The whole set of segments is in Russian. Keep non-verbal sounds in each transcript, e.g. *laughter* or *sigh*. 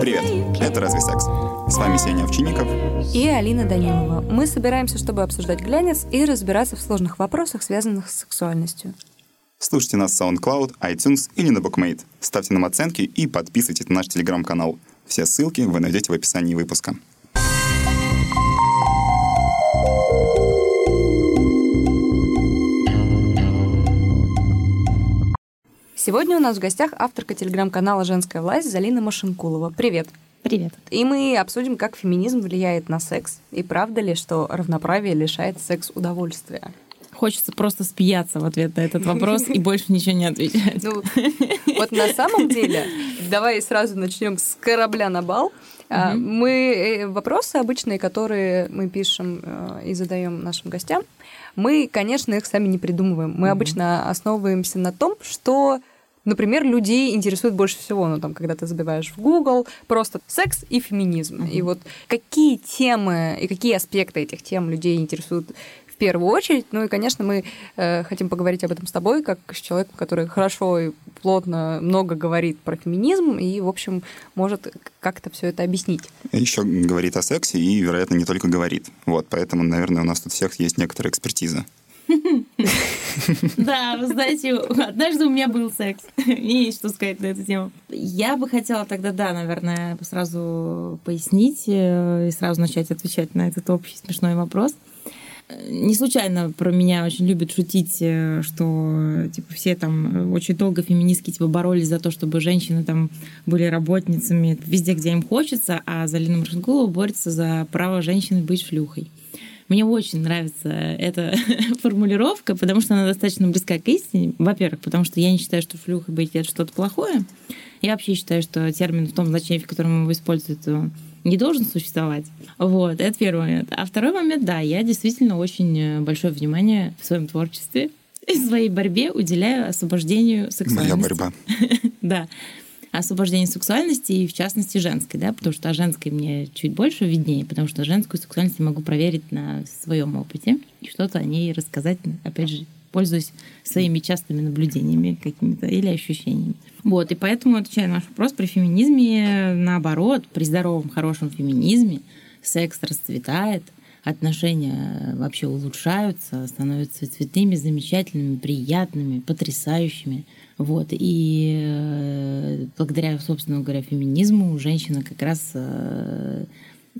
Привет, это «Разве секс?». С вами Сеня Овчинников и Алина Данилова. Мы собираемся, чтобы обсуждать глянец и разбираться в сложных вопросах, связанных с сексуальностью. Слушайте нас в SoundCloud, iTunes или на BookMate. Ставьте нам оценки и подписывайтесь на наш телеграм-канал. Все ссылки вы найдете в описании выпуска. Сегодня у нас в гостях авторка телеграм-канала «Женская власть» Залина Машинкулова. Привет! Привет. И мы обсудим, как феминизм влияет на секс. И правда ли, что равноправие лишает секс удовольствия? Хочется просто смеяться в ответ на этот вопрос и больше ничего не отвечать. Ну, вот на самом деле, давай сразу начнем с корабля на бал. Угу. Мы э, вопросы обычные, которые мы пишем э, и задаем нашим гостям, мы, конечно, их сами не придумываем. Мы угу. обычно основываемся на том, что Например, людей интересует больше всего, ну, там, когда ты забиваешь в Google, просто секс и феминизм. Uh-huh. И вот какие темы и какие аспекты этих тем людей интересуют в первую очередь. Ну и, конечно, мы э, хотим поговорить об этом с тобой, как с человеком, который хорошо и плотно много говорит про феминизм и, в общем, может как-то все это объяснить. Еще говорит о сексе и, вероятно, не только говорит. Вот, поэтому, наверное, у нас тут всех есть некоторая экспертиза. *laughs* *laughs* Да, вы знаете, однажды у меня был секс. Мне есть что сказать на эту тему. Я бы хотела тогда, да, наверное, сразу пояснить э, и сразу начать отвечать на этот общий смешной вопрос. Не случайно про меня очень любят шутить, э, что типа все там очень долго феминистки типа боролись за то, чтобы женщины там были работницами везде, где им хочется, а Залина Маршингулова борется за право женщины быть шлюхой. Мне очень нравится эта *laughs* формулировка, потому что она достаточно близка к истине. Во-первых, потому что я не считаю, что шлюха быть это что-то плохое. Я вообще считаю, что термин в том значении, в котором его используют, не должен существовать. Вот, это первый момент. А второй момент, да, я действительно очень э, большое внимание в своем творчестве и своей борьбе уделяю освобождению сексуальности. Моя борьба. *laughs* да освобождение сексуальности и, в частности, женской, да, потому что о женской мне чуть больше виднее, потому что женскую сексуальность я могу проверить на своем опыте и что-то о ней рассказать, опять же, пользуясь своими частыми наблюдениями какими-то или ощущениями. Вот, и поэтому, отвечая на наш вопрос, при феминизме, наоборот, при здоровом, хорошем феминизме секс расцветает, отношения вообще улучшаются, становятся цветными, замечательными, приятными, потрясающими. Вот. И э, благодаря, собственно говоря, феминизму женщина как раз э,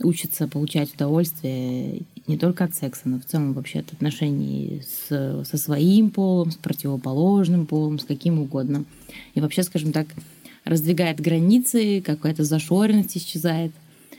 учится получать удовольствие не только от секса, но в целом вообще от отношений с, со своим полом, с противоположным полом, с каким угодно. И вообще, скажем так, раздвигает границы, какая-то зашоренность исчезает.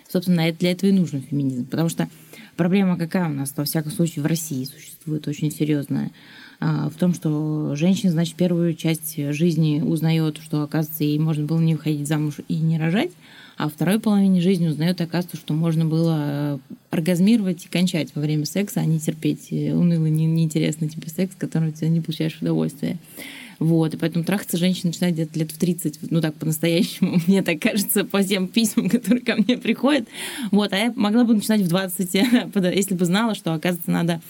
Собственно, для этого и нужен феминизм. Потому что проблема какая у нас, во всяком случае, в России существует очень серьезная – а, в том, что женщина, значит, первую часть жизни узнает, что, оказывается, ей можно было не выходить замуж и не рожать, а второй половине жизни узнает, оказывается, что можно было э, оргазмировать и кончать во время секса, а не терпеть э, унылый, неинтересный тебе секс, который ты не получаешь удовольствия. Вот, и поэтому трахаться женщина начинает где-то лет в 30, ну так по-настоящему, *laughs* мне так кажется, по тем письмам, *laughs* которые ко мне приходят. Вот, а я могла бы начинать в 20, *laughs* если бы знала, что, оказывается, надо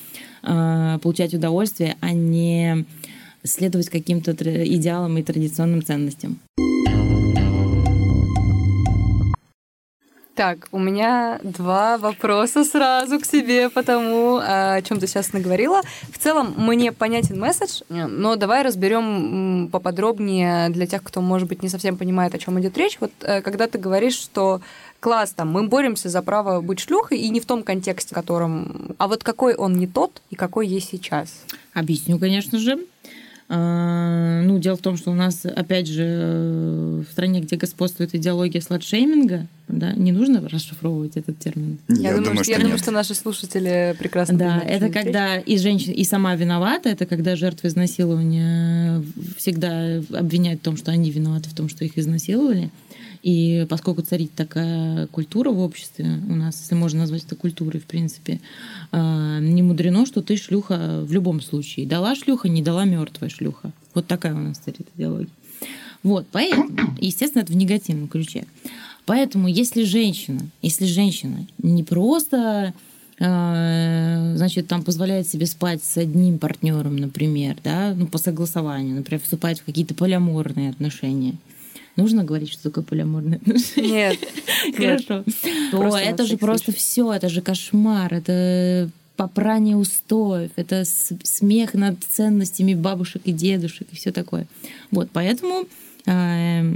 э, получать удовольствие, а не следовать каким-то идеалам и традиционным ценностям. Так, у меня два вопроса сразу к себе по тому, о чем ты сейчас наговорила. В целом, мне понятен месседж, но давай разберем поподробнее для тех, кто, может быть, не совсем понимает, о чем идет речь. Вот э, когда ты говоришь, что класс, там, мы боремся за право быть шлюхой, и не в том контексте, в котором... А вот какой он не тот, и какой есть сейчас? Объясню, конечно же. А, ну, дело в том, что у нас, опять же, в стране, где господствует идеология сладшейминга, да, не нужно расшифровывать этот термин. Я, я думаю, что, я думаю, что наши слушатели прекрасно Да, это когда и женщина, и сама виновата, это когда жертвы изнасилования всегда обвиняют в том, что они виноваты в том, что их изнасиловали. И поскольку царит такая культура в обществе у нас, если можно назвать это культурой, в принципе, а, не мудрено, что ты шлюха в любом случае. Дала шлюха, не дала мертвая шлюха. Вот такая у нас царит идеология. Вот, поэтому, *coughs* естественно, это в негативном ключе. Поэтому, если женщина, если женщина не просто э, значит, там позволяет себе спать с одним партнером, например, да, ну, по согласованию, например, вступать в какие-то полиаморные отношения. Нужно говорить, что такое полиаморные отношения? Нет. *laughs* Хорошо. То это же просто все, это же кошмар, это попрание устоев, это смех над ценностями бабушек и дедушек и все такое. Вот, поэтому э,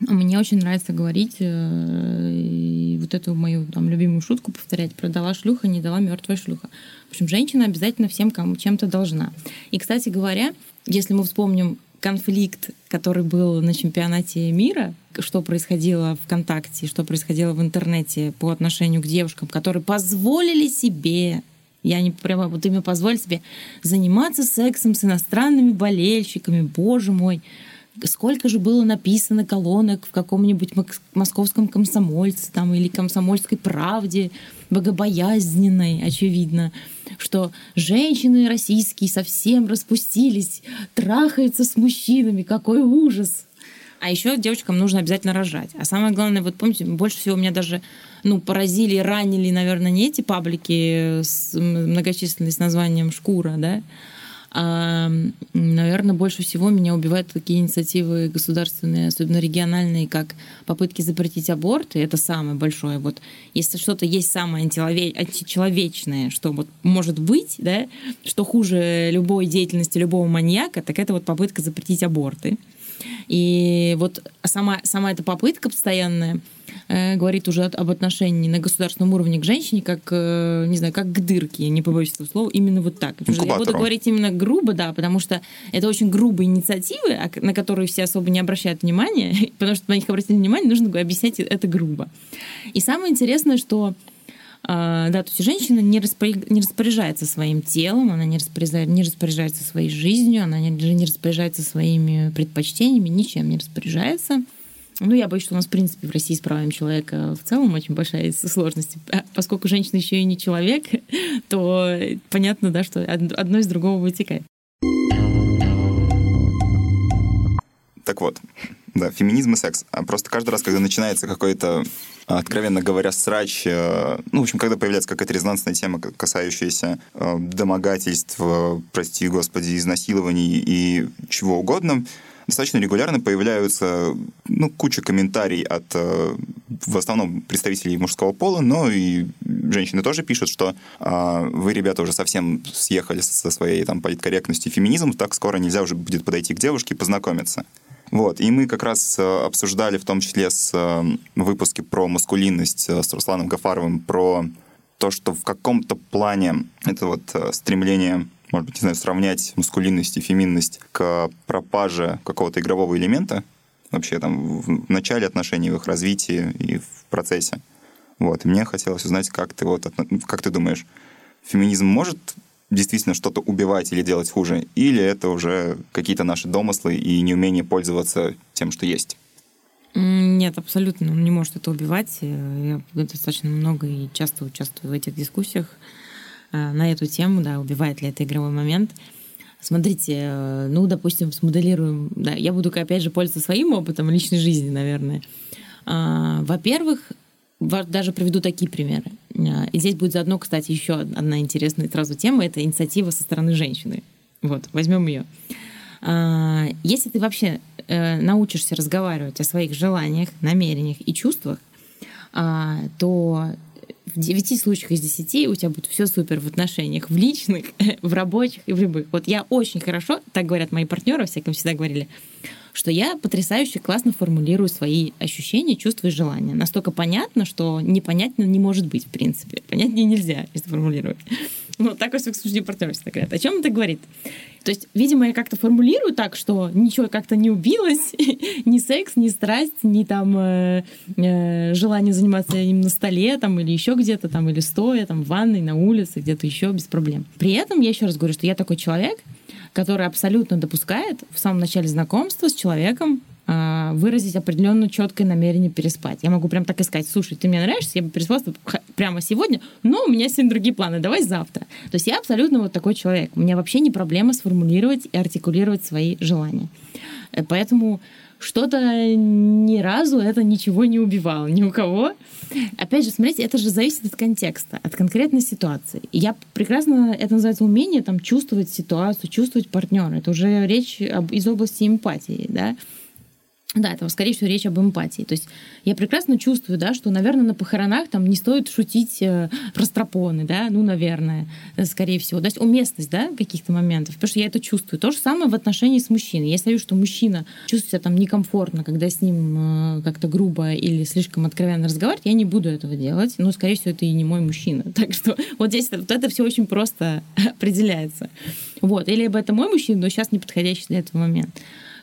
мне очень нравится говорить э, и вот эту мою там любимую шутку повторять про дала шлюха, не дала мертвая шлюха. В общем, женщина обязательно всем кому чем-то должна. И, кстати говоря, если мы вспомним конфликт, который был на чемпионате мира, что происходило ВКонтакте, что происходило в интернете по отношению к девушкам, которые позволили себе я не прямо вот именно позволю себе заниматься сексом с иностранными болельщиками, боже мой. Сколько же было написано колонок в каком-нибудь московском комсомольце там, или комсомольской правде, богобоязненной, очевидно, что женщины российские совсем распустились, трахаются с мужчинами, какой ужас. А еще девочкам нужно обязательно рожать. А самое главное, вот помните, больше всего меня даже ну, поразили, ранили, наверное, не эти паблики с многочисленной с названием «Шкура», да, а, наверное, больше всего меня убивают такие инициативы государственные, особенно региональные, как попытки запретить аборт, и это самое большое. Вот если что-то есть самое античеловечное, что вот может быть, да, что хуже любой деятельности любого маньяка, так это вот попытка запретить аборты. И вот сама, сама эта попытка постоянная говорит уже об отношении на государственном уровне к женщине, как, э, не знаю, как к дырке, я не побоюсь этого слова, именно вот так. Я буду говорить именно грубо, да, потому что это очень грубые инициативы, а на которые все особо не обращают внимания, *laughs* потому что на них обратить внимание, нужно объяснять это грубо. И самое интересное, что а, да, то есть женщина не, распоряжается своим телом, она не распоряжается, не распоряжается своей жизнью, она не, не распоряжается своими предпочтениями, ничем не распоряжается. Ну, я боюсь, что у нас, в принципе, в России с правами человека в целом очень большая сложность. А поскольку женщина еще и не человек, *laughs* то понятно, да, что одно из другого вытекает. Так вот, да, феминизм и секс. А просто каждый раз, когда начинается какой-то, откровенно говоря, срач, э, ну, в общем, когда появляется какая-то резонансная тема, касающаяся э, домогательств, прости господи, изнасилований и чего угодно, достаточно регулярно появляются ну, куча комментариев от э, в основном представителей мужского пола, но и женщины тоже пишут, что э, вы, ребята, уже совсем съехали со своей там политкорректностью и феминизмом, так скоро нельзя уже будет подойти к девушке и познакомиться. Вот, и мы как раз э, обсуждали в том числе с э, выпуске про маскулинность с Русланом Гафаровым, про то, что в каком-то плане это вот стремление, может быть, не знаю, сравнять маскулинность и феминность к пропаже какого-то игрового элемента, вообще там в начале отношений, в их развитии и в процессе. Вот, и мне хотелось узнать, как ты вот, как ты думаешь, феминизм может действительно что-то убивать или делать хуже, или это уже какие-то наши домыслы и неумение пользоваться тем, что есть? Нет, абсолютно. Он не может это убивать. Я достаточно много и часто участвую в этих дискуссиях э, на эту тему, да, убивает ли это игровой момент. Смотрите, э, ну, допустим, смоделируем, да, я буду, опять же, пользоваться своим опытом личной жизни, наверное. А, во-первых, даже приведу такие примеры. А, и здесь будет заодно, кстати, еще одна интересная сразу тема. Это инициатива со стороны женщины. Вот, возьмем ее. А, если ты вообще э, научишься разговаривать о своих желаниях, намерениях и чувствах, а, то в 9 случаях из 10 у тебя будет все супер в отношениях, в личных, *laughs* в рабочих и в любых. Вот я очень хорошо, так говорят мои партнеры, всяком всегда говорили, что я потрясающе классно формулирую свои ощущения, чувства и желания. Настолько понятно, что непонятно не может быть, в принципе. Понятнее нельзя, если формулировать. Ну, так, во всяком случае, партнеры всегда говорят. О чем это говорит? То есть, видимо, я как-то формулирую так, что ничего как-то не убилось, *laughs* ни секс, ни страсть, ни там э, э, желание заниматься им на столе там, или еще где-то там, или стоя там в ванной, на улице, где-то еще без проблем. При этом я еще раз говорю, что я такой человек, который абсолютно допускает в самом начале знакомства с человеком а, выразить определенное четкое намерение переспать. Я могу прям так искать, слушай, ты мне нравишься, я бы переспала прямо сегодня, но у меня сегодня другие планы, давай завтра. То есть я абсолютно вот такой человек. У меня вообще не проблема сформулировать и артикулировать свои желания. Э, поэтому что-то ни разу это ничего не убивало ни у кого. Опять же, смотрите, это же зависит от контекста, от конкретной ситуации. И я прекрасно, это называется умение там, чувствовать ситуацию, чувствовать партнера. Это уже речь об, из области эмпатии, да. Да, это, скорее всего, речь об эмпатии. То есть я прекрасно чувствую, да, что, наверное, на похоронах там не стоит шутить э, про стропоны, да, ну, наверное, э, скорее всего. То есть уместность, да, каких-то моментов, потому что я это чувствую. То же самое в отношении с мужчиной. Я вижу, что мужчина чувствует себя там некомфортно, когда с ним э, как-то грубо или слишком откровенно разговаривать, я не буду этого делать. Но, скорее всего, это и не мой мужчина. *laughs* Так что вот здесь вот это все очень просто *laughs* определяется. Вот. Или это мой мужчина, но сейчас не подходящий для этого момент.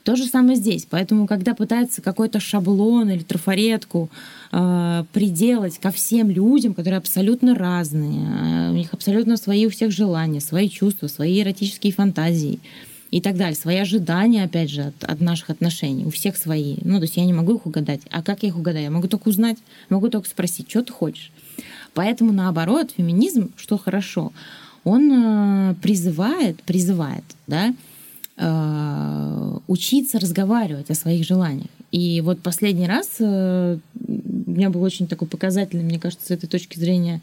То же самое здесь. Поэтому, когда пытается какой-то шаблон или трафаретку э, приделать ко всем людям, которые абсолютно разные, э, у них абсолютно свои у всех желания, свои чувства, свои эротические фантазии и так далее, свои ожидания, опять же, от, от наших отношений, у всех свои. Ну, то есть я не могу их угадать. А как я их угадаю? Я могу только узнать, могу только спросить, что ты хочешь. Поэтому, наоборот, феминизм, что хорошо, он э, призывает, призывает, да, Э, учиться разговаривать о своих желаниях. И вот последний раз э, у меня был очень такой показательный, мне кажется, с этой точки зрения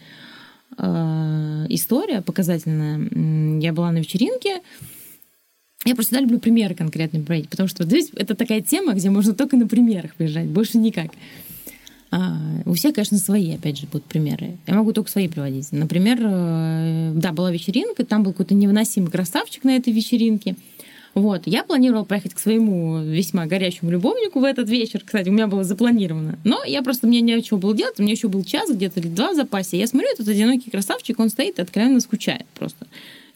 э, история показательная. Я была на вечеринке, я просто всегда люблю примеры конкретные брать, потому что здесь это такая тема, где можно только на примерах приезжать, больше никак. А, у всех, конечно, свои, опять же, будут примеры. Я могу только свои приводить. Например, да, была вечеринка, там был какой-то невыносимый красавчик на этой вечеринке – вот. Я планировала поехать к своему весьма горячему любовнику в этот вечер. Кстати, у меня было запланировано. Но я просто, мне нечего было делать. У меня еще был час где-то или два в запасе. Я смотрю, этот одинокий красавчик, он стоит и откровенно скучает просто.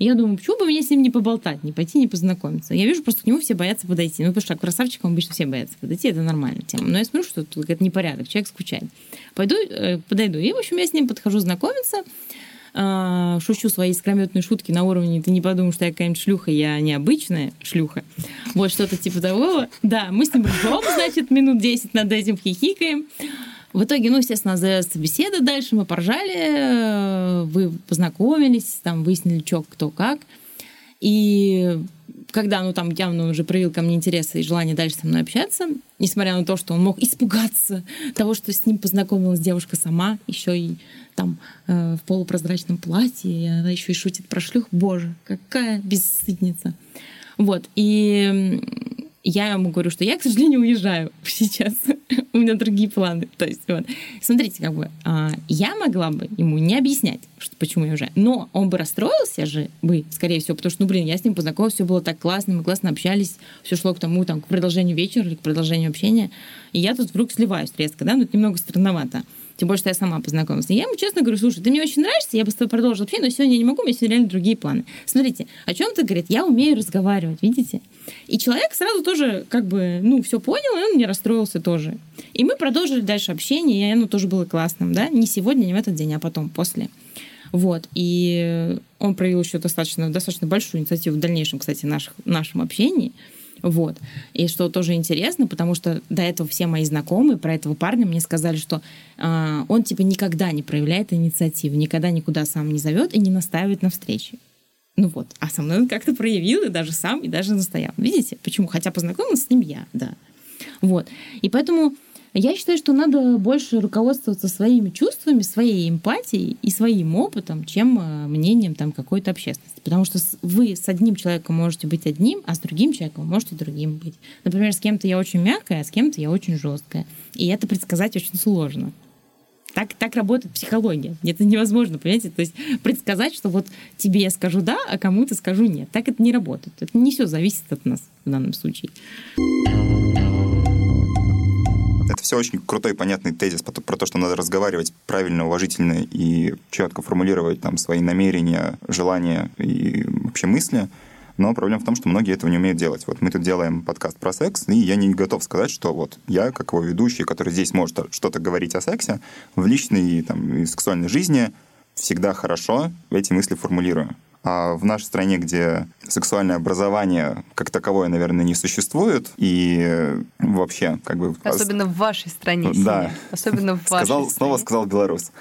Я думаю, почему бы мне с ним не поболтать, не пойти, не познакомиться. Я вижу, просто к нему все боятся подойти. Ну, потому что к красавчикам обычно все боятся подойти, это нормальная тема. Но я смотрю, что тут это непорядок, человек скучает. Пойду, э, подойду. И, в общем, я с ним подхожу знакомиться. А, шучу свои искрометные шутки на уровне «ты не подумай, что я какая-нибудь шлюха, я необычная шлюха». Вот что-то типа того. Да, мы с ним ржем, значит, минут 10 над этим хихикаем. В итоге, ну, естественно, завязывается беседа дальше, мы поржали, э, вы познакомились, там выяснили, что, кто, как. И когда, ну, там явно уже проявил ко мне интерес и желание дальше со мной общаться, несмотря на то, что он мог испугаться того, что с ним познакомилась девушка сама, еще и там э, в полупрозрачном платье, и она еще и шутит про шлюх. Боже, какая бесстыдница. Вот, и я ему говорю, что я, к сожалению, уезжаю *laughs* сейчас. У меня другие планы. То есть, вот. Смотрите, как бы, а, я могла бы ему не объяснять, что, почему я уезжаю. Но он бы расстроился же бы, скорее всего, потому что, ну, блин, я с ним познакомилась, все было так классно, мы классно общались, все шло к тому, там, к продолжению вечера или к продолжению общения. И я тут вдруг сливаюсь резко, да, ну, это немного странновато. Тем более, что я сама познакомилась. И я ему честно говорю, слушай, ты мне очень нравишься, я бы с тобой продолжила общение, но сегодня я не могу, у меня сегодня реально другие планы. Смотрите, о чем ты говорит? Я умею разговаривать, видите? И человек сразу тоже как бы, ну, все понял, и он не расстроился тоже. И мы продолжили дальше общение, и оно тоже было классным, да, не сегодня, не в этот день, а потом, после. Вот. И он проявил еще достаточно, достаточно большую инициативу в дальнейшем, кстати, наших, нашем общении. Вот. И что тоже интересно, потому что до этого все мои знакомые про этого парня мне сказали, что э, он типа никогда не проявляет инициативу, никогда никуда сам не зовет и не настаивает на встрече. Ну вот. А со мной он как-то проявил и даже сам, и даже настоял. Видите? Почему? Хотя познакомился с ним я, да. Вот. И поэтому я считаю, что надо больше руководствоваться своими чувствами, своей эмпатией и своим опытом, чем э, мнением там какой-то общественности. Потому что вы с одним человеком можете быть одним, а с другим человеком можете другим быть. Например, с кем-то я очень мягкая, а с кем-то я очень жесткая. И это предсказать очень сложно. Так, так работает психология. Это невозможно, понимаете? То есть предсказать, что вот тебе я скажу да, а кому-то скажу нет. Так это не работает. Это не все зависит от нас в данном случае. Это все очень крутой понятный тезис про то, что надо разговаривать правильно, уважительно и четко формулировать там свои намерения, желания и вообще мысли. Но проблема в том, что многие этого не умеют делать. Вот мы тут делаем подкаст про секс, и я не готов сказать, что вот я, как его ведущий, который здесь может что-то говорить о сексе, в личной там, и сексуальной жизни всегда хорошо эти мысли формулирую. А в нашей стране, где сексуальное образование как таковое, наверное, не существует, и вообще как бы... Особенно в вашей стране. Да. Особенно в вашей сказал, стране. Снова сказал белорус.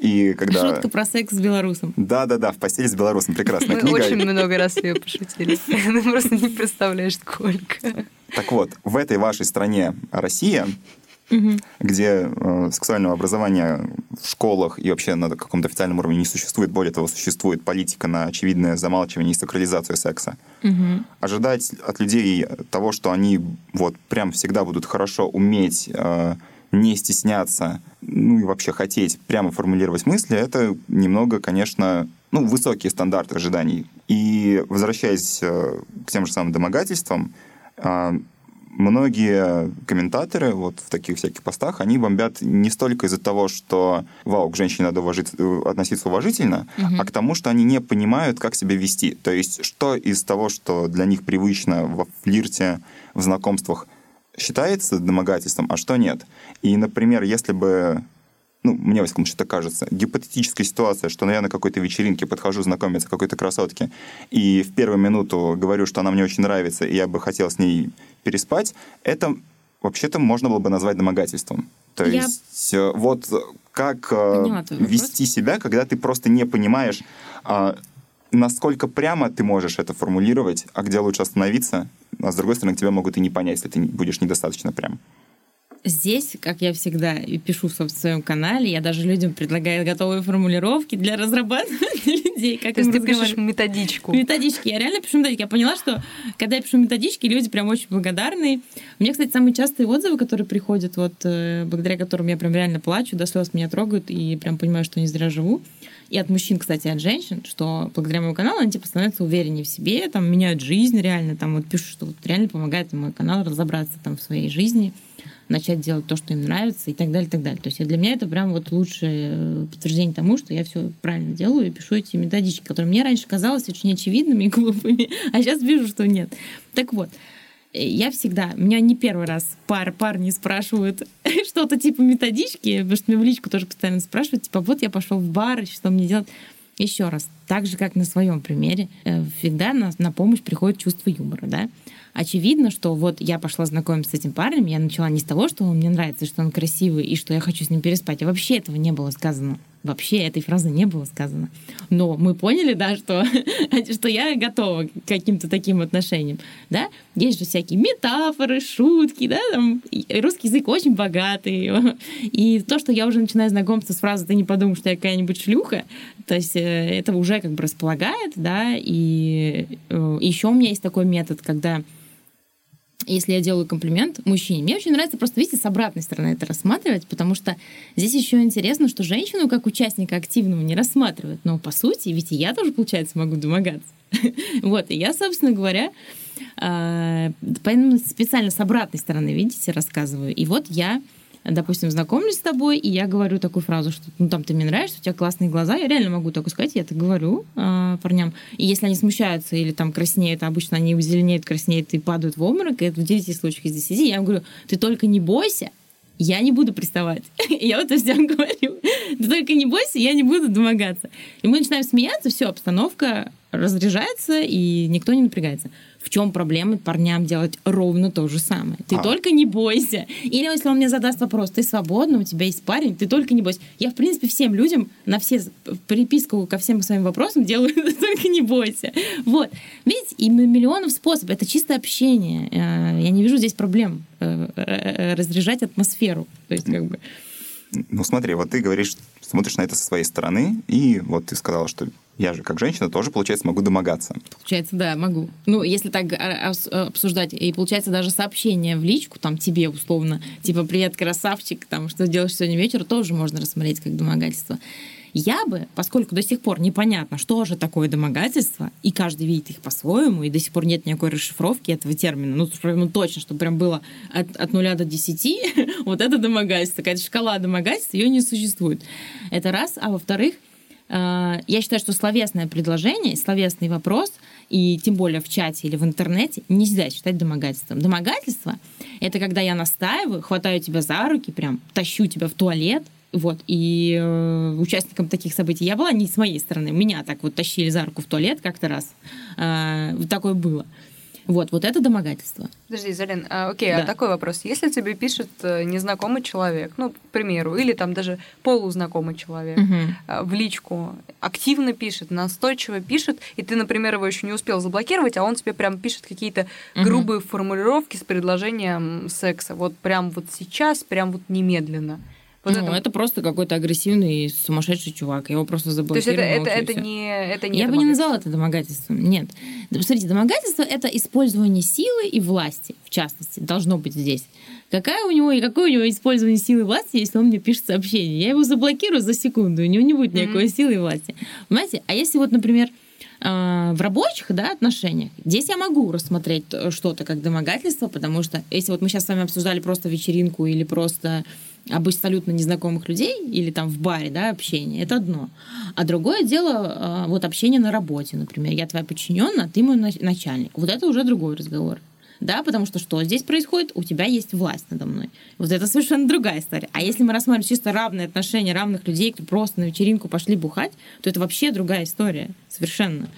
И когда... Шутка про секс с белорусом. Да-да-да, в постели с белорусом. Прекрасная Мы книга. очень много раз ее пошутили. *laughs* Ты просто не представляешь, сколько. Так вот, в этой вашей стране Россия, где э, сексуального образования в школах и вообще на каком-то официальном уровне не существует, более того, существует политика на очевидное замалчивание и сакрализацию секса. Ожидать от людей того, что они вот прям всегда будут хорошо уметь э, не стесняться, ну и вообще хотеть прямо формулировать мысли, это немного, конечно, ну, высокие стандарты ожиданий. И возвращаясь э, к тем же самым домогательствам, э, многие комментаторы вот в таких всяких постах, они бомбят не столько из-за того, что, вау, к женщине надо уважить, э, относиться уважительно, а к тому, что они не понимают, как себя вести. То есть, что из того, что для них привычно во флирте, в знакомствах, считается домогательством, а что нет. И, например, если бы ну, мне, во всяком случае, так кажется, гипотетическая ситуация, что ну, я на какой-то вечеринке подхожу знакомиться какой-то красотке, и в первую минуту говорю, что она мне очень нравится, и я бы хотел с ней переспать, это вообще-то можно было бы назвать домогательством. То Я- есть э, вот как э, Поняла твой вопрос. вести себя, когда ты просто не понимаешь, а, насколько прямо ты можешь это формулировать, а где лучше остановиться, а с другой стороны, тебя могут и не понять, если ты будешь недостаточно прям. Здесь, как я всегда и пишу в своем канале, я даже людям предлагаю готовые формулировки для разрабатывания *laughs* людей, как То есть ты пишешь методичку. Методички. Я реально пишу методички. Я поняла, что когда я пишу методички, люди прям очень благодарны. У меня, кстати, самые частые отзывы, которые приходят, вот э, благодаря которым я прям реально плачу, до слез меня трогают и прям понимаю, что не зря живу. И от мужчин, кстати, от женщин, что благодаря моему каналу они типа становятся увереннее в себе, там меняют жизнь реально, там вот пишут, что вот реально помогает мой канал разобраться там в своей жизни, начать делать то, что им нравится и так далее, и так далее. То есть для меня это прям вот лучшее э, подтверждение тому, что я все правильно делаю и пишу эти методички, которые мне раньше казалось очень очевидными и глупыми, *laughs* а сейчас вижу, что нет. Так вот, э, я всегда, меня не первый раз пар, парни спрашивают *laughs* что-то типа методички, потому что меня в личку тоже постоянно спрашивают, типа, вот я пошел в бар, что мне делать? Еще раз, так же, как на своем примере, э, всегда на, на помощь приходит чувство юмора, да? Очевидно, что вот я пошла знакомиться с этим парнем, я начала не с того, что он мне нравится, что он красивый и что я хочу с ним переспать, а вообще этого не было сказано. Вообще этой фразы не было сказано. Но мы поняли, да, что, *laughs* что я готова к каким-то таким отношениям. Да? Есть же всякие метафоры, шутки, да, там, русский язык очень богатый. *laughs* И то, что я уже начинаю знакомство с фразой «ты не подумай, что я какая-нибудь шлюха», то есть э, это уже как бы располагает, да, и еще у меня есть такой метод, когда если я делаю комплимент мужчине, мне очень нравится просто, видите, с обратной стороны это рассматривать, потому что здесь еще интересно, что женщину как участника активного не рассматривают. Но по сути, ведь и я тоже, получается, могу домогаться. *laughs* Вот, и я, собственно говоря, а, поэтому специально с обратной стороны, видите, рассказываю. И вот я допустим, знакомлюсь с тобой, и я говорю такую фразу, что ну там ты мне нравишься, у тебя классные глаза, я реально могу такое сказать, я это говорю э, парням. И если они смущаются или там краснеют, обычно они зеленеют, краснеют и падают в обморок, и это в 9 случаях из 10, я им говорю, ты только не бойся, я не буду приставать. *laughs* я вот это всем говорю. Ты только не бойся, я не буду домогаться. И мы начинаем смеяться, все, обстановка разряжается, и никто не напрягается. В чем проблема парням делать ровно то же самое? Ты А. только не бойся. Или если он мне задаст вопрос, ты свободна, у тебя есть парень, ты только не бойся. Я, в принципе, всем людям на все приписку ко всем своим вопросам делаю «Ты *laughs* только не бойся. Вот. Видите, и миллионов способов. Это чисто общение. Э, Я не вижу здесь проблем э, э, разряжать атмосферу. То есть, как бы... Ну смотри, вот ты говоришь, смотришь на это со своей стороны, и вот ты сказала, что я же как женщина тоже, получается, могу домогаться. Получается, да, могу. Ну, если так а, ос- обсуждать, и получается даже сообщение в личку, там, тебе условно, типа, привет, красавчик, там, что делаешь сегодня вечер, тоже можно рассмотреть как домогательство. Я бы, поскольку до сих пор непонятно, что же такое домогательство, и каждый видит их по-своему, и до сих пор нет никакой расшифровки этого термина, ну, прям, ну точно, чтобы прям было от, от 0 до 10, *laughs* вот это домогательство, какая-то шкала домогательства, ее не существует. Это раз. А во-вторых, э, я считаю, что словесное предложение, словесный вопрос, и тем более в чате или в интернете, нельзя считать домогательством. Домогательство — это когда я настаиваю, хватаю тебя за руки, прям тащу тебя в туалет, вот, и э, участником таких событий я была не с моей стороны. Меня так вот тащили за руку в туалет как-то раз. Э, такое было. Вот, вот это домогательство. Подожди, Залин, а, окей, Да. а такой вопрос. Если тебе пишет э, незнакомый человек, ну, к примеру, или там даже полузнакомый человек, а, в личку активно пишет, настойчиво пишет, и ты, например, его еще не успел заблокировать, а он тебе прям пишет какие-то Мгм. грубые формулировки с предложением секса. Вот прям вот сейчас, прям вот немедленно. Вот ну, это... просто какой-то агрессивный сумасшедший чувак. Я его просто То есть это, заблокировала. это, это не это не Я бы не назвала это домогательством. Нет. Посмотрите, домогательство это использование силы и власти, в частности, должно быть здесь. Какая у него и какое у него использование силы и власти, если он мне пишет сообщение? Я его заблокирую за секунду, у него не будет никакой Мгм. силы и власти. Понимаете? А если вот, например, в рабочих да, отношениях, здесь я могу рассмотреть э, что-то как домогательство, потому что если вот мы сейчас с вами обсуждали просто вечеринку или просто абсолютно незнакомых людей или там в баре, да, общение, это одно. А другое дело, а, вот общение на работе, например, я твоя подчиненная, а ты мой нач- начальник. Вот это уже другой разговор. Да, потому что что здесь происходит? У тебя есть власть надо мной. Вот это совершенно другая история. А если мы рассматриваем чисто равные отношения равных людей, кто просто на вечеринку пошли бухать, то это вообще другая история. Совершенно.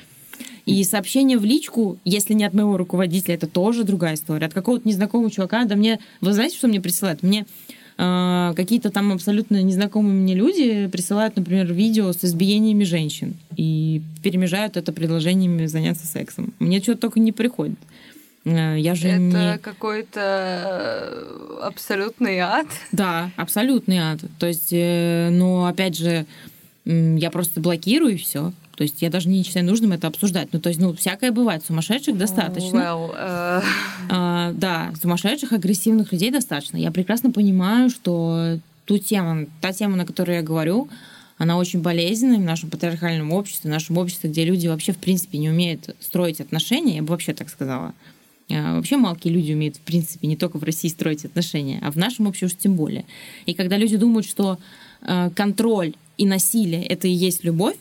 И сообщение в личку, если не от моего руководителя, это тоже другая история. От какого-то незнакомого чувака, да мне... Вы знаете, что мне присылают? Мне э, какие-то там абсолютно незнакомые мне люди присылают, например, видео с избиениями женщин и перемежают это предложениями заняться сексом. Мне что-то только не приходит. Э, Я же Это не... какой-то э, абсолютный ад. Да, абсолютный ад. То есть, э, но опять же, я просто блокирую и все. То есть я даже не считаю нужным это обсуждать. Ну, то есть, ну, всякое бывает. Сумасшедших достаточно. Well, э, А, да, сумасшедших, агрессивных людей достаточно. Я прекрасно понимаю, что ту тему, та тема, на которую я говорю, она очень болезненная в нашем патриархальном обществе, в нашем обществе, где люди вообще, в принципе, не умеют строить отношения, я бы вообще так сказала. А, Вообще малкие люди умеют, в принципе, не только в России строить отношения, а в нашем обществе уж тем более. И когда люди думают, что э, контроль и насилие — это и есть любовь,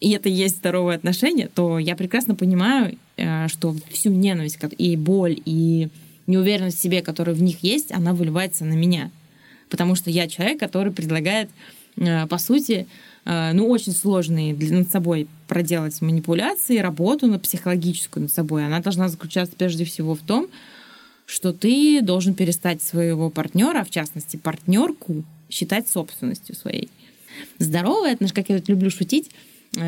и это и есть здоровые отношения, то я прекрасно понимаю, э, что всю ненависть и боль, и неуверенность в себе, которая в них есть, она выливается на меня. Потому что я человек, который предлагает, по сути, ну, очень сложные для, над собой проделать манипуляции, работу на психологическую над собой. Она должна заключаться прежде всего в том, что ты должен перестать своего партнера, в частности партнерку, считать собственностью своей. Здоровое отношение, как я люблю шутить,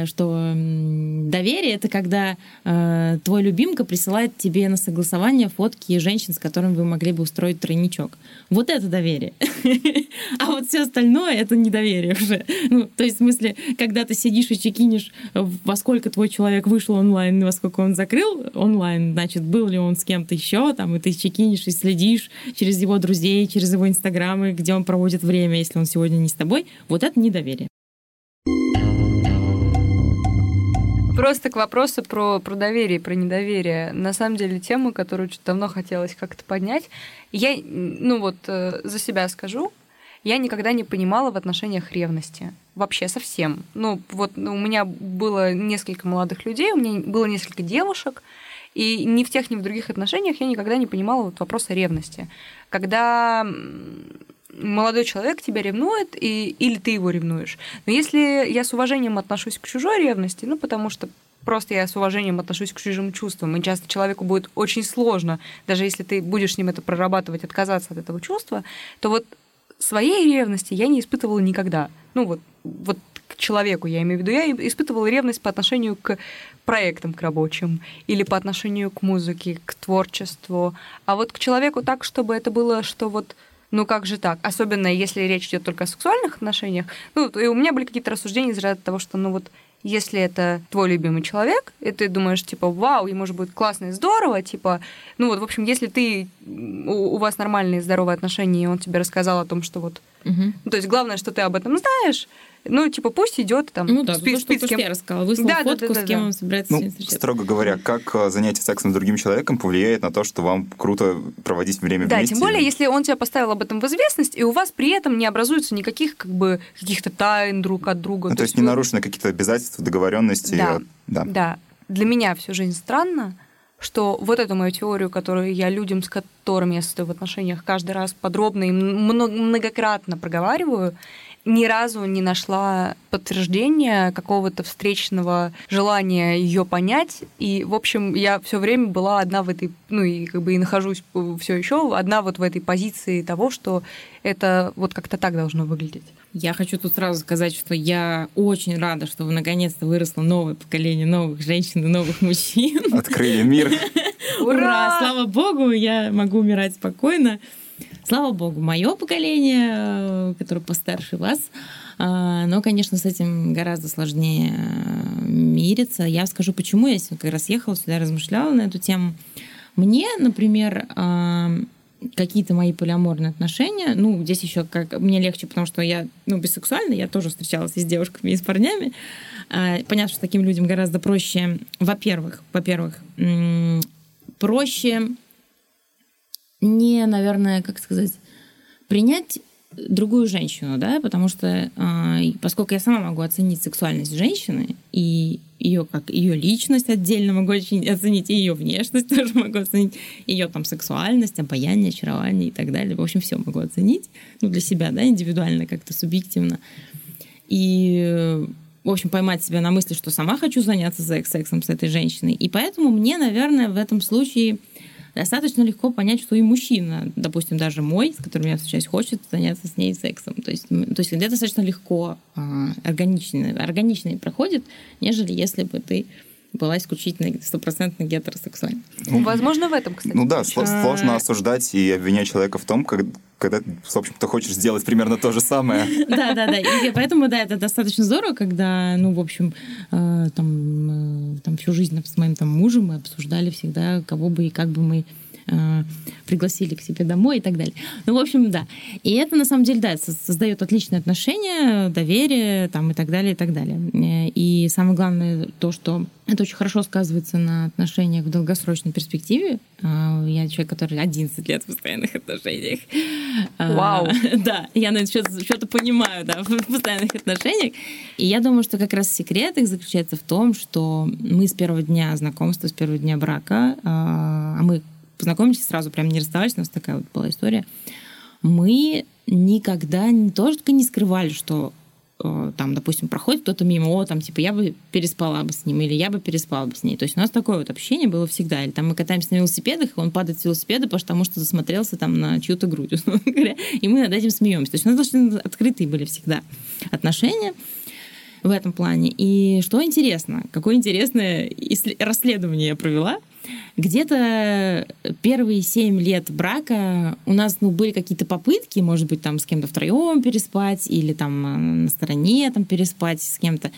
что м, доверие это когда э, твой любимка присылает тебе на согласование фотки женщин, с которыми вы могли бы устроить тройничок. Вот это доверие. *laughs* А вот все остальное это недоверие уже. Ну, то есть, в смысле, когда ты сидишь и чекинешь, э, во сколько твой человек вышел онлайн, во сколько он закрыл онлайн, значит, был ли он с кем-то еще, там, и ты чекинешь и следишь через его друзей, через его инстаграмы, где он проводит время, если он сегодня не с тобой, вот это недоверие. Просто к вопросу про, про доверие, про недоверие. На самом деле, тема, которую очень давно хотелось как-то поднять. Я, ну вот, э, за себя скажу, я никогда не понимала в отношениях ревности. Вообще совсем. Ну, вот у меня было несколько молодых людей, у меня было несколько девушек, и ни в тех, ни в других отношениях я никогда не понимала вот вопроса ревности. Когда молодой человек тебя ревнует, и, или ты его ревнуешь. Но если я с уважением отношусь к чужой ревности, ну, потому что просто я с уважением отношусь к чужим чувствам, и часто человеку будет очень сложно, даже если ты будешь с ним это прорабатывать, отказаться от этого чувства, то вот своей ревности я не испытывала никогда. Ну, вот, вот к человеку я имею в виду. Я испытывала ревность по отношению к проектам, к рабочим, или по отношению к музыке, к творчеству. А вот к человеку так, чтобы это было, что вот ну как же так? Особенно если речь идет только о сексуальных отношениях. Ну, и у меня были какие-то рассуждения из ряда того, что, ну вот, если это твой любимый человек, и ты думаешь, типа, вау, ему же будет классно и здорово, типа, ну вот, в общем, если ты, у, у вас нормальные здоровые отношения, и он тебе рассказал о том, что вот, Мгм. ну, то есть главное, что ты об этом знаешь, ну, типа, пусть идет там, Ну да, спи- то, что спит с только кем. что я рассказала. Выслал Да, да, фотку, да, да, с кем да. он собирается Ну, встречаться. строго говоря, как э, занятие сексом с другим человеком повлияет на то, что вам круто проводить время Да, вместе? тем более, если он тебя поставил об этом в известность, и у вас при этом не образуется никаких, как бы, каких-то тайн друг от друга. Ну, то есть не вы- нарушены какие-то обязательства, договоренности. Да. э, да. Да. Для меня всю жизнь странно, что вот эту мою теорию, которую я людям, с которыми я состою в отношениях, каждый раз подробно и мно- многократно проговариваю, ни разу не нашла подтверждения какого-то встречного желания ее понять. И, в общем, я все время была одна в этой, ну и как бы и нахожусь все еще одна вот в этой позиции того, что это вот как-то так должно выглядеть. Я хочу тут сразу сказать, что я очень рада, что наконец-то выросло новое поколение новых женщин и новых мужчин. Открыли мир. *laughs* Ура! Слава богу, я могу умирать спокойно. Слава богу, мое поколение, э, которое постарше вас, э, но, конечно, с этим гораздо сложнее э, мириться. Я скажу, почему я как раз ехала сюда, размышляла на эту тему. Мне, например, какие-то мои полиаморные отношения, ну, здесь еще как мне легче, потому что я, ну, бисексуальна, я тоже встречалась и с девушками, и с парнями. Понятно, что таким людям гораздо проще, во-первых, во-первых, проще не, наверное, как сказать, принять другую женщину, да, потому что э, поскольку я сама могу оценить сексуальность женщины и ее как ее личность отдельно могу оценить, и ее внешность *laughs* тоже могу оценить, ее там сексуальность, обаяние, очарование и так далее. В общем, все могу оценить, ну, для себя, да, индивидуально, как-то субъективно. И в общем, поймать себя на мысли, что сама хочу заняться секс-сексом с этой женщиной. И поэтому мне, наверное, в этом случае достаточно легко понять, что и мужчина, допустим, даже мой, с которым я встречаюсь, хочет заняться с ней сексом. То есть, то есть где достаточно легко, а, органично, органично проходит, нежели если бы ты была исключительно стопроцентно гетеросексуальной. Ну, возможно, в этом, кстати. Ну да, сложно осуждать и обвинять человека в том, как, когда в общем-то, хочешь сделать примерно то же самое. *laughs* Да, да, да. И поэтому, да, это достаточно здорово, когда, ну, в общем, э, там, э, там всю жизнь с моим там мужем мы обсуждали всегда, кого бы и как бы мы э, пригласили к себе домой и так далее. Ну, в общем, да. И это, на самом деле, да, создает отличные отношения, доверие там, и так далее, и так далее. Э, и самое главное то, что это очень хорошо сказывается на отношениях в долгосрочной перспективе. Э, я человек, который 11 лет в постоянных отношениях. Вау! *laughs* Да, я на что-то понимаю, да, *laughs* в постоянных отношениях. И я думаю, что как раз секрет их заключается в том, что мы с первого дня знакомства, с первого дня брака, а мы познакомились сразу прям не расставались, у нас такая вот была история. Мы никогда не, тоже не скрывали, что э, там, допустим, проходит кто-то мимо, о, там, типа, я бы переспала бы с ним, или я бы переспала бы с ней. То есть у нас такое вот общение было всегда. Или там мы катаемся на велосипедах, и он падает с велосипеда, потому что засмотрелся там на чью-то грудь, *laughs* условно говоря. И мы над этим смеемся. То есть у нас достаточно открытые были всегда отношения в этом плане. И что интересно, какое интересное расследование я провела – где-то первые семь лет брака у нас ну, были какие-то попытки, может быть, там с кем-то втроем переспать или там э, на стороне там переспать с кем-то.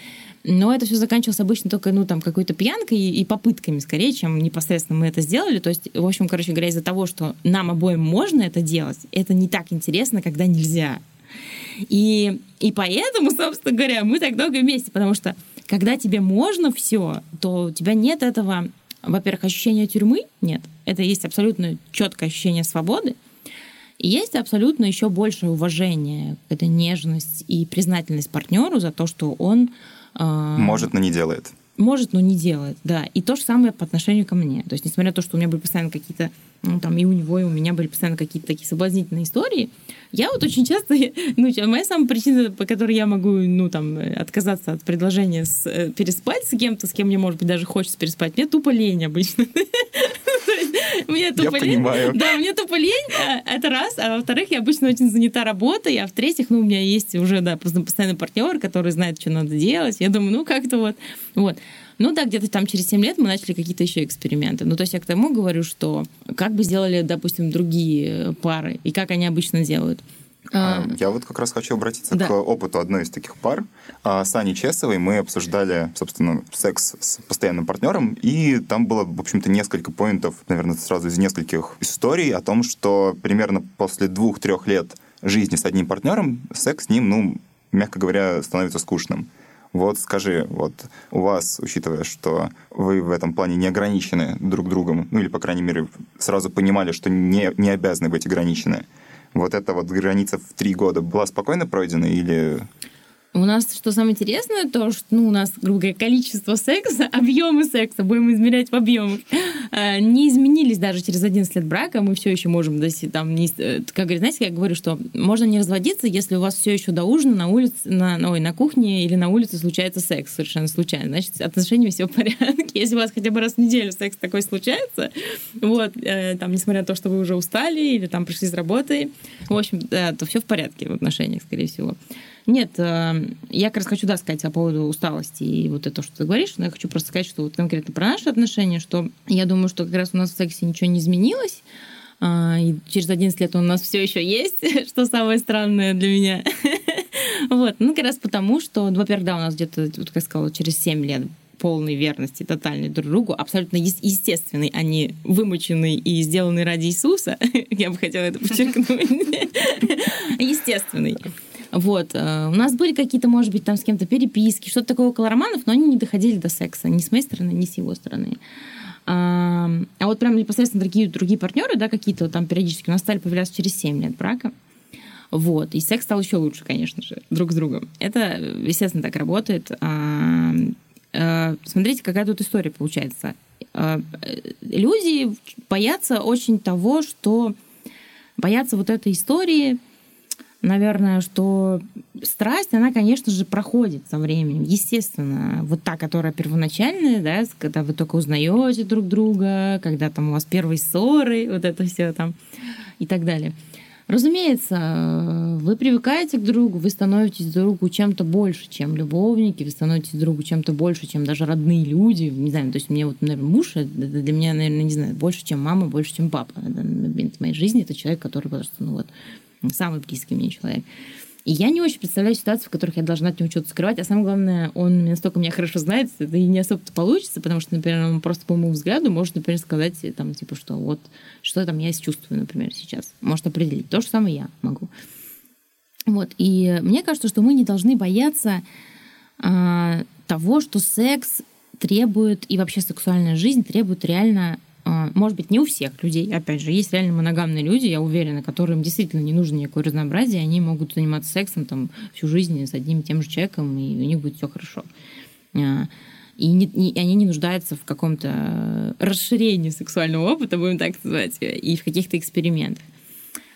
Но это все заканчивалось обычно только, ну, там, какой-то пьянкой и попытками, скорее, чем непосредственно мы это сделали. То есть, в общем, короче говоря, из-за того, что нам обоим можно это делать, это не так интересно, когда нельзя. И, и поэтому, собственно говоря, мы так долго вместе, потому что когда тебе можно все, то у тебя нет этого во-первых, ощущение тюрьмы нет. Это есть абсолютно четкое ощущение свободы. И есть абсолютно еще большее уважение, это нежность и признательность партнеру за то, что он... Э, может, но не делает. Может, но не делает, да. И то же самое по отношению ко мне. То есть, несмотря на то, что у меня были постоянно какие-то, ну, там, и у него, и у меня были постоянно какие-то такие соблазнительные истории, я вот очень часто, *laughs* ну, моя самая причина, по которой я могу, ну, там, отказаться от предложения с, э, переспать с кем-то, с кем мне, может быть, даже хочется переспать, мне тупо лень обычно. *laughs* *laughs* Мне тупо лень. Да, мне тупо лень, а, это раз. А во-вторых, я обычно очень занята работой, а в-третьих, ну, у меня есть уже, да, постоянный партнер, который знает, что надо делать. Я думаю, ну, как-то вот, вот. Ну да, где-то там через 7 лет мы начали какие-то еще эксперименты. Ну, то есть я к тому говорю, что как бы сделали, допустим, другие пары, и как они обычно делают. А, я вот как раз хочу обратиться да. к опыту одной из таких пар. А, с Аней Чесовой мы обсуждали, собственно, секс с постоянным партнером, и там было, в общем-то, несколько поинтов, наверное, сразу из нескольких историй о том, что примерно после двух-трех лет жизни с одним партнером секс с ним, ну, мягко говоря, становится скучным. Вот скажи, вот у вас, учитывая, что вы в этом плане не ограничены друг другом, ну или, по крайней мере, сразу понимали, что не, не обязаны быть ограничены, вот эта вот граница в три года была спокойно пройдена или... У нас, что самое интересное, то, что ну, у нас, грубо говоря, количество секса, *laughs* объемы секса, будем измерять в объемах, э, не изменились даже через 11 лет брака. Мы все еще можем, там, не, э, как знаете, я говорю, что можно не разводиться, если у вас все еще до ужина на улице, на, ой, на кухне или на улице случается секс совершенно случайно. Значит, отношениями все в порядке. *laughs* Если у вас хотя бы раз в неделю секс такой случается, вот, э, там, несмотря на то, что вы уже устали или там пришли с работы, в общем, то все в порядке в отношениях, скорее всего. Нет, э, я как раз хочу, да, сказать по поводу усталости и вот это, что ты говоришь, но я хочу просто сказать, что вот конкретно про наши отношения, что я думаю, что как раз у нас в сексе ничего не изменилось, а, и через 11 лет он у нас все еще есть, *laughs* что самое странное для меня. *laughs* Вот, ну, как раз потому, что, ну, во-первых, да, у нас где-то, вот, как я сказала, через 7 лет полной верности, тотальной друг другу, абсолютно естественный, а не вымученный и сделанный ради Иисуса. *laughs* Я бы хотела это подчеркнуть. Естественный. Вот. Э, у нас были какие-то, может быть, там с кем-то переписки, что-то такое около романов, но они не доходили до секса ни с моей стороны, ни с его стороны. А, вот прям непосредственно другие, другие партнеры, да, какие-то там периодически у нас стали появляться через 7 лет брака. Вот. И секс стал еще лучше, конечно же, друг с другом. Это, естественно, так работает. А, смотрите, какая тут история получается. Люди боятся очень того, что боятся вот этой истории, наверное, что страсть, она, конечно же, проходит со временем. Естественно, вот та, которая первоначальная, да, когда вы только узнаете друг друга, когда там у вас первые ссоры, вот это все там и так далее. Разумеется, вы привыкаете к другу, вы становитесь другу чем-то больше, чем любовники, вы становитесь другу чем-то больше, чем даже родные люди. Не знаю, то есть мне вот, наверное, муж для меня, наверное, не знаю, больше, чем мама, больше, чем папа. В моей жизни это человек, который просто, ну вот, самый близкий мне человек. И я не очень представляю ситуации, в которых я должна от него что-то скрывать. А самое главное, он настолько меня хорошо знает, это и не особо получится, потому что, например, он просто по моему взгляду может, например, сказать, там, типа, что вот, что там я чувствую, например, сейчас. Может определить. То же самое я могу. Вот. И мне кажется, что мы не должны бояться а, того, что секс требует, и вообще сексуальная жизнь требует реально может быть, не у всех людей, опять же, есть реально моногамные люди, я уверена, которым действительно не нужно никакое разнообразие, они могут заниматься сексом там всю жизнь с одним и тем же человеком, и у них будет все хорошо. А, и, не, и они не нуждаются в каком-то расширении сексуального опыта, будем так называть, и в каких-то экспериментах.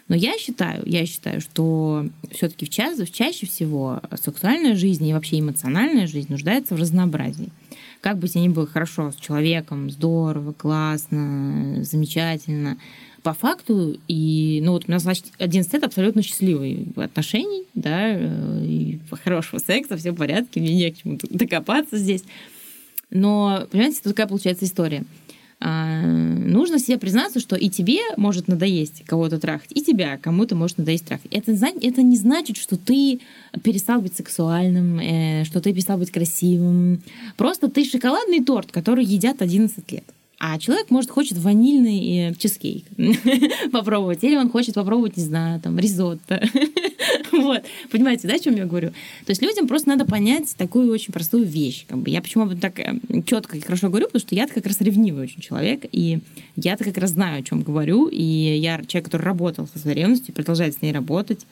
Но я считаю, я считаю, что все-таки в ча- чаще всего сексуальная жизнь и вообще эмоциональная жизнь нуждается в разнообразии как бы тебе ни было хорошо с человеком, здорово, классно, замечательно, по факту, и, ну, вот у нас, значит, 11 лет абсолютно счастливый. Отношений, да, э, и хорошего секса, все в порядке, мне не к чему докопаться здесь. Но, понимаете, тут такая получается история – а, нужно себе признаться, что и тебе может надоесть кого-то трахать, и тебя кому-то может надоесть трахать. Это, это не значит, что ты перестал быть сексуальным, э, что ты перестал быть красивым. Просто ты шоколадный торт, который едят 11 лет. А человек, может, хочет ванильный э, чизкейк *laughs* попробовать. Или он хочет попробовать, не знаю, там, ризотто. *laughs* вот. Понимаете, да, о чем я говорю? То есть людям просто надо понять такую очень простую вещь. Как бы. Я почему так э, четко и хорошо говорю, потому что я как раз ревнивый очень человек, и я-то как раз знаю, о чем говорю, и я человек, который работал со своей ревностью, продолжает с ней работать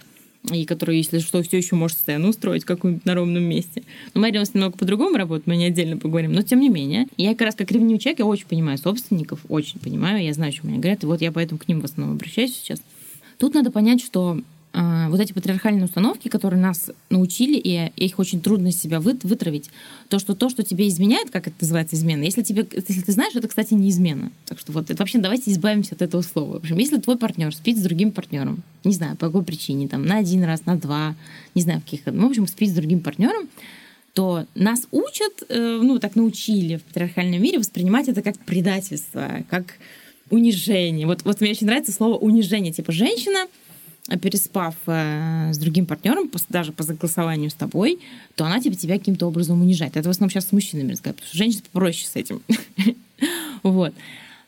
и который, если что, все еще может сцену устроить в каком-нибудь на ровном месте. Но Мария у нас немного по-другому работает, мы не отдельно поговорим, но тем не менее. Я как раз как ревнивый человек, я очень понимаю собственников, очень понимаю, я знаю, о чем они говорят, и вот я поэтому к ним в основном обращаюсь сейчас. Тут надо понять, что вот эти патриархальные установки, которые нас научили, и их очень трудно из себя вы, вытравить, то, что то, что тебе изменяет, как это называется измена, если, тебе, если ты знаешь, это, кстати, не измена. Так что вот это вообще давайте избавимся от этого слова. В общем, если твой партнер спит с другим партнером, не знаю, по какой причине, там, на один раз, на два, не знаю, в каких, ну, в общем, спит с другим партнером, то нас учат, э, ну, так научили в патриархальном мире воспринимать это как предательство, как унижение. Вот, вот мне очень нравится слово унижение. Типа женщина переспав э, с другим партнером, даже по согласованию с тобой, то она тебе тебя каким-то образом унижает. Это в основном сейчас с мужчинами разговаривают, потому что женщины попроще с этим. *laughs* вот.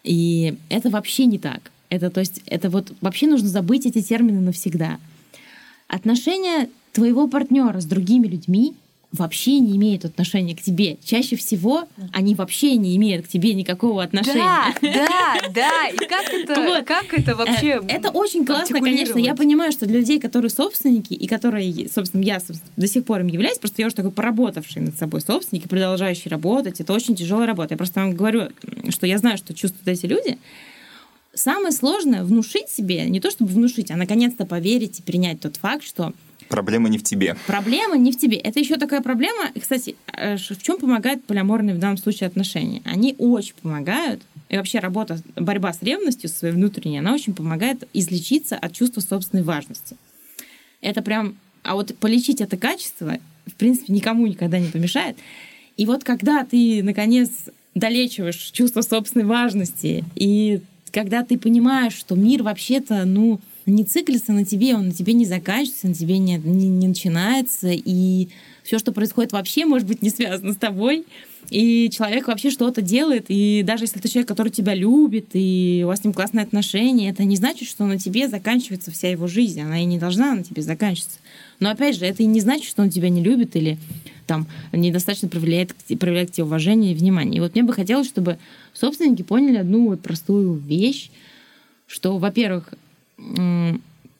И это вообще не так. Это, то есть, это вот вообще нужно забыть эти термины навсегда. Отношения твоего партнера с другими людьми вообще не имеют отношения к тебе. Чаще всего они вообще не имеют к тебе никакого отношения. Да, *laughs* да, да. И как это, вот. как это вообще? Э, это очень классно, конечно. Я понимаю, что для людей, которые собственники и которые, собственно, я до сих пор им являюсь, просто я уже такой поработавший над собой собственник и продолжающий работать. Это очень тяжелая работа. Я просто вам говорю, что я знаю, что чувствуют эти люди. Самое сложное внушить себе, не то чтобы внушить, а наконец-то поверить и принять тот факт, что Проблема не в тебе. Проблема не в тебе. Это еще такая проблема. И, кстати, э, в чем помогают полиаморные в данном случае отношения? Они очень помогают. И вообще работа, борьба с ревностью своей внутренней, она очень помогает излечиться от чувства собственной важности. Это прям... А вот полечить это качество, в принципе, никому никогда не помешает. И вот когда ты, наконец, долечиваешь чувство собственной важности, и когда ты понимаешь, что мир вообще-то, ну, не циклится на тебе, он на тебе не заканчивается, на тебе не, не, не начинается, и все, что происходит вообще, может быть, не связано с тобой. И человек вообще что-то делает, и даже если это человек, который тебя любит, и у вас с ним классные отношения, это не значит, что на тебе заканчивается вся его жизнь. Она и не должна на тебе заканчиваться. Но опять же, это и не значит, что он тебя не любит или там недостаточно проявляет, проявляет к тебе уважение и внимание. И вот мне бы хотелось, чтобы собственники поняли одну вот простую вещь, что, во-первых,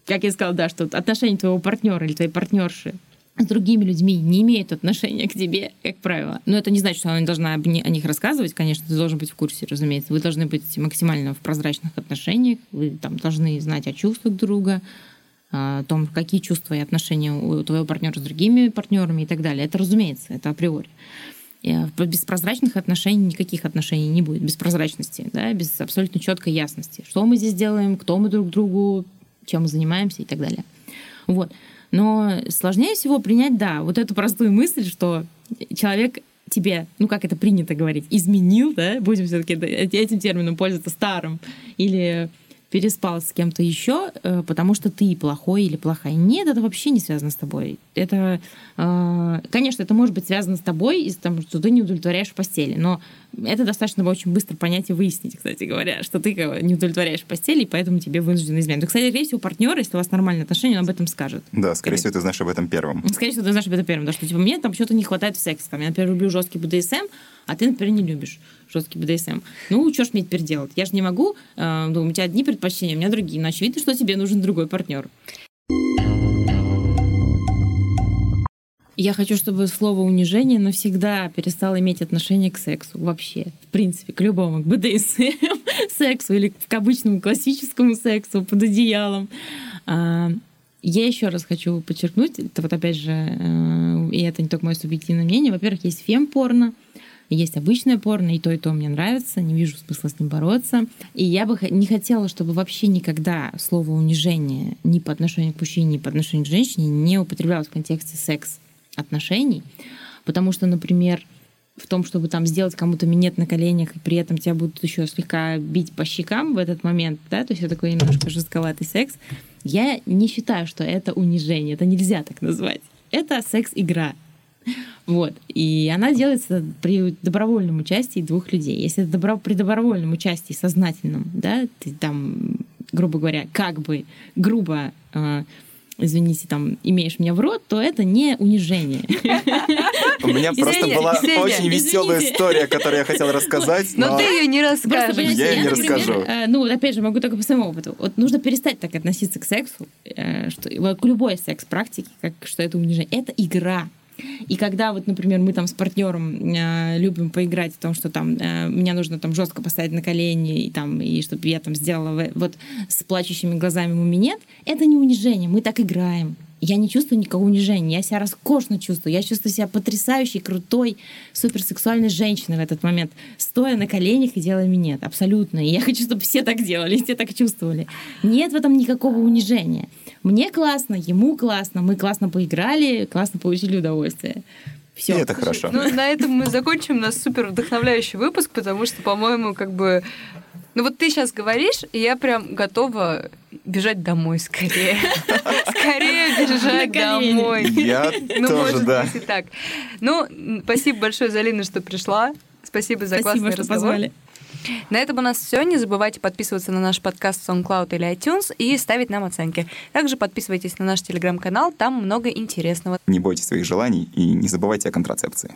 как я сказала, да, что отношения твоего партнера или твоей партнерши с другими людьми не имеют отношения к тебе, как правило. Но это не значит, что она не должна о них рассказывать, конечно, ты должен быть в курсе, разумеется. Вы должны быть максимально в прозрачных отношениях, вы там должны знать о чувствах друга, о том, какие чувства и отношения у твоего партнера с другими партнерами и так далее. Это разумеется, это априори. Без прозрачных отношений никаких отношений не будет, без прозрачности, да, без абсолютно четкой ясности. Что мы здесь делаем, кто мы друг другу, чем мы занимаемся и так далее. Вот. Но сложнее всего принять, да, вот эту простую мысль, что человек тебе, ну как это принято говорить, изменил, да, будем все-таки этим термином пользоваться старым, или переспал с кем-то еще, э, потому что ты плохой или плохая. Нет, это вообще не связано с тобой. Это, э, конечно, это может быть связано с тобой из-за того, что ты не удовлетворяешь в постели, но это достаточно очень быстро понять и выяснить, кстати говоря, что ты не удовлетворяешь в постели, и поэтому тебе вынуждены изменить. кстати, скорее всего, партнер, если у вас нормальные отношения, он об этом скажет. Да, скорее всего, ты знаешь об этом первым. Скорее всего, ты знаешь об этом первым, да, что типа мне там что-то не хватает в сексе. Там, я, например, люблю жесткий БДСМ, а ты, например, не любишь жесткий БДСМ. Ну, что ж мне теперь делать? Я же не могу, э, ну, у тебя одни предпочтения, у меня другие. Но очевидно, что тебе нужен другой партнер. Я хочу, чтобы слово унижение навсегда перестало иметь отношение к сексу вообще. В принципе, к любому, к БДСМ, *laughs* сексу или к обычному классическому сексу под одеялом. А, я еще раз хочу подчеркнуть, это вот опять же, э, и это не только мое субъективное мнение. Во-первых, есть фем-порно, есть обычное порно, и то, и то мне нравится, не вижу смысла с ним бороться. И я бы не хотела, чтобы вообще никогда слово унижение ни по отношению к мужчине, ни по отношению к женщине не употреблялось в контексте секс-отношений. Потому что, например, в том, чтобы там сделать кому-то минет на коленях, и при этом тебя будут еще слегка бить по щекам в этот момент, да, то есть это такой немножко жестковатый секс, я не считаю, что это унижение, это нельзя так назвать. Это секс-игра. Вот. И она делается при добровольном участии двух людей. Если это добро, при добровольном участии сознательном, да, ты там, грубо говоря, как бы грубо э, извините, там, имеешь меня в рот, то это не унижение. У меня просто была очень веселая история, которую я хотела рассказать. Но ты ее не расскажешь. Я ее не расскажу. Э, ну, опять же, могу только по своему опыту. Вот нужно перестать так относиться к сексу, э, к любой секс-практике, как что это унижение. Это игра. И когда вот, например, мы там с партнером э, любим поиграть в том, что там э, меня нужно там жестко поставить на колени и там и чтобы я там сделала вот с плачущими глазами муминет, это не унижение, мы так играем. Я не чувствую никакого унижения, я себя роскошно чувствую, я чувствую себя потрясающей, крутой, суперсексуальной женщиной в этот момент, стоя на коленях и делая минет, абсолютно. И я хочу, чтобы все так делали, все так чувствовали. Нет в этом никакого унижения. Мне классно, ему классно, мы классно поиграли, классно получили удовольствие. Все. И это хорошо. Ну, на этом мы закончим наш супер вдохновляющий выпуск, потому что, по-моему, как бы ну вот ты сейчас говоришь, и я прям готова бежать домой скорее. *laughs* Скорее бежать домой. Я ну, тоже, да. и так. Ну, спасибо большое, Залина, что пришла. Спасибо за классный разговор. Позвали. На этом у нас все. Не забывайте подписываться на наш подкаст SoundCloud или iTunes и ставить нам оценки. Также подписывайтесь на наш телеграм-канал, там много интересного. Не бойтесь своих желаний и не забывайте о контрацепции.